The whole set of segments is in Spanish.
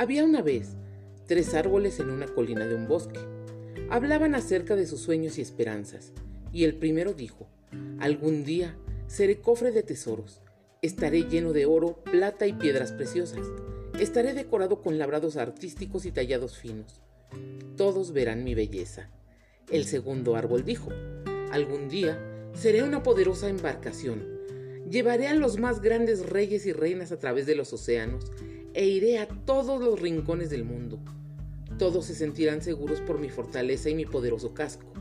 Había una vez tres árboles en una colina de un bosque. Hablaban acerca de sus sueños y esperanzas, y el primero dijo, Algún día seré cofre de tesoros, estaré lleno de oro, plata y piedras preciosas, estaré decorado con labrados artísticos y tallados finos. Todos verán mi belleza. El segundo árbol dijo, Algún día seré una poderosa embarcación, llevaré a los más grandes reyes y reinas a través de los océanos, e iré a todos los rincones del mundo todos se sentirán seguros por mi fortaleza y mi poderoso casco.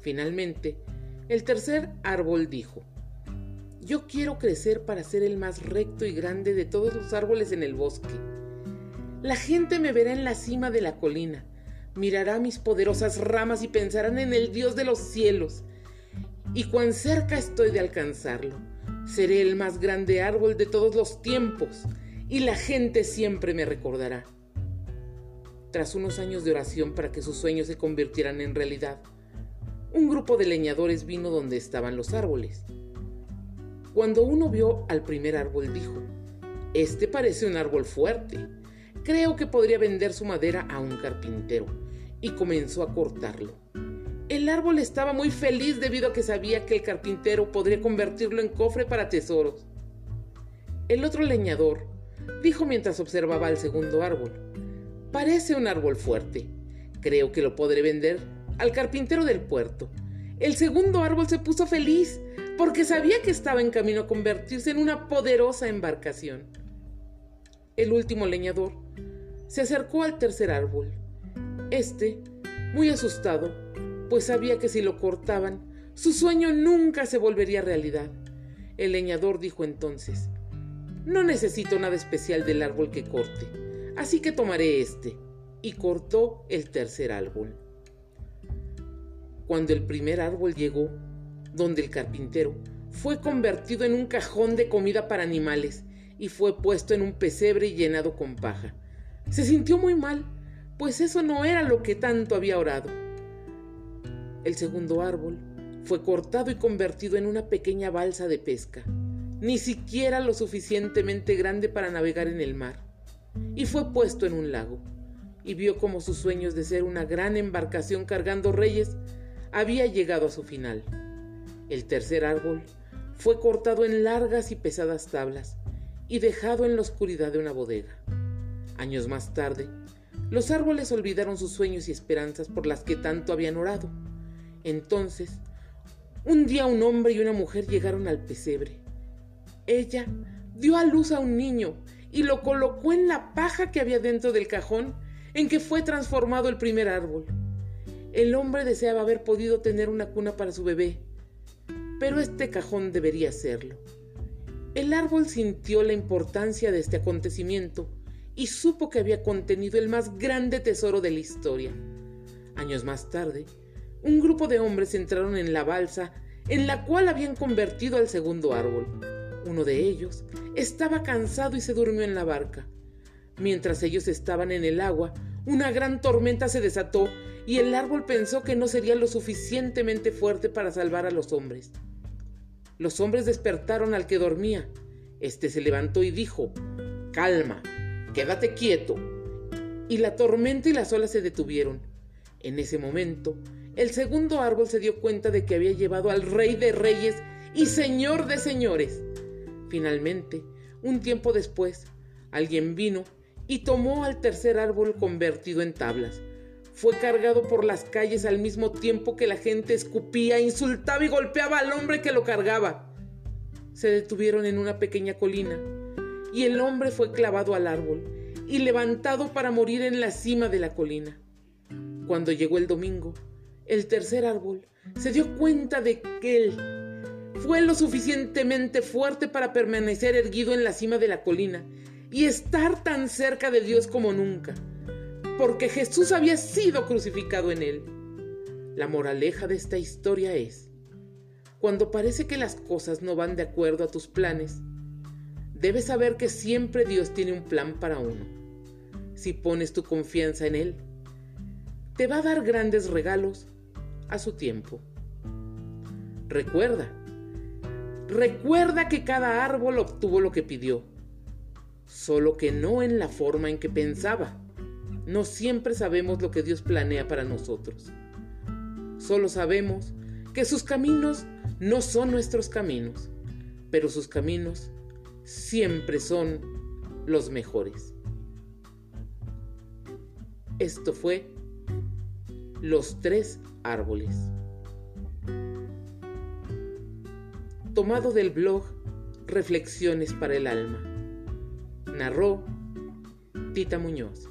Finalmente, el tercer árbol dijo, Yo quiero crecer para ser el más recto y grande de todos los árboles en el bosque. La gente me verá en la cima de la colina, mirará mis poderosas ramas y pensarán en el Dios de los cielos. Y cuán cerca estoy de alcanzarlo, seré el más grande árbol de todos los tiempos, y la gente siempre me recordará tras unos años de oración para que sus sueños se convirtieran en realidad, un grupo de leñadores vino donde estaban los árboles. Cuando uno vio al primer árbol dijo, Este parece un árbol fuerte. Creo que podría vender su madera a un carpintero. Y comenzó a cortarlo. El árbol estaba muy feliz debido a que sabía que el carpintero podría convertirlo en cofre para tesoros. El otro leñador dijo mientras observaba al segundo árbol, Parece un árbol fuerte. Creo que lo podré vender al carpintero del puerto. El segundo árbol se puso feliz porque sabía que estaba en camino a convertirse en una poderosa embarcación. El último leñador se acercó al tercer árbol. Este, muy asustado, pues sabía que si lo cortaban, su sueño nunca se volvería realidad. El leñador dijo entonces, No necesito nada especial del árbol que corte así que tomaré este. Y cortó el tercer árbol. Cuando el primer árbol llegó, donde el carpintero, fue convertido en un cajón de comida para animales y fue puesto en un pesebre llenado con paja. Se sintió muy mal, pues eso no era lo que tanto había orado. El segundo árbol fue cortado y convertido en una pequeña balsa de pesca, ni siquiera lo suficientemente grande para navegar en el mar y fue puesto en un lago, y vio como sus sueños de ser una gran embarcación cargando reyes había llegado a su final. El tercer árbol fue cortado en largas y pesadas tablas y dejado en la oscuridad de una bodega. Años más tarde, los árboles olvidaron sus sueños y esperanzas por las que tanto habían orado. Entonces, un día un hombre y una mujer llegaron al pesebre. Ella dio a luz a un niño y lo colocó en la paja que había dentro del cajón en que fue transformado el primer árbol. El hombre deseaba haber podido tener una cuna para su bebé, pero este cajón debería serlo. El árbol sintió la importancia de este acontecimiento y supo que había contenido el más grande tesoro de la historia. Años más tarde, un grupo de hombres entraron en la balsa en la cual habían convertido al segundo árbol. Uno de ellos estaba cansado y se durmió en la barca. Mientras ellos estaban en el agua, una gran tormenta se desató y el árbol pensó que no sería lo suficientemente fuerte para salvar a los hombres. Los hombres despertaron al que dormía. Este se levantó y dijo, Calma, quédate quieto. Y la tormenta y las olas se detuvieron. En ese momento, el segundo árbol se dio cuenta de que había llevado al rey de reyes y señor de señores. Finalmente, un tiempo después, alguien vino y tomó al tercer árbol convertido en tablas. Fue cargado por las calles al mismo tiempo que la gente escupía, insultaba y golpeaba al hombre que lo cargaba. Se detuvieron en una pequeña colina y el hombre fue clavado al árbol y levantado para morir en la cima de la colina. Cuando llegó el domingo, el tercer árbol se dio cuenta de que él fue lo suficientemente fuerte para permanecer erguido en la cima de la colina y estar tan cerca de Dios como nunca, porque Jesús había sido crucificado en él. La moraleja de esta historia es, cuando parece que las cosas no van de acuerdo a tus planes, debes saber que siempre Dios tiene un plan para uno. Si pones tu confianza en Él, te va a dar grandes regalos a su tiempo. Recuerda, Recuerda que cada árbol obtuvo lo que pidió. solo que no en la forma en que pensaba. No siempre sabemos lo que Dios planea para nosotros. Solo sabemos que sus caminos no son nuestros caminos, pero sus caminos siempre son los mejores. Esto fue Los tres árboles. Tomado del blog Reflexiones para el alma. Narró Tita Muñoz.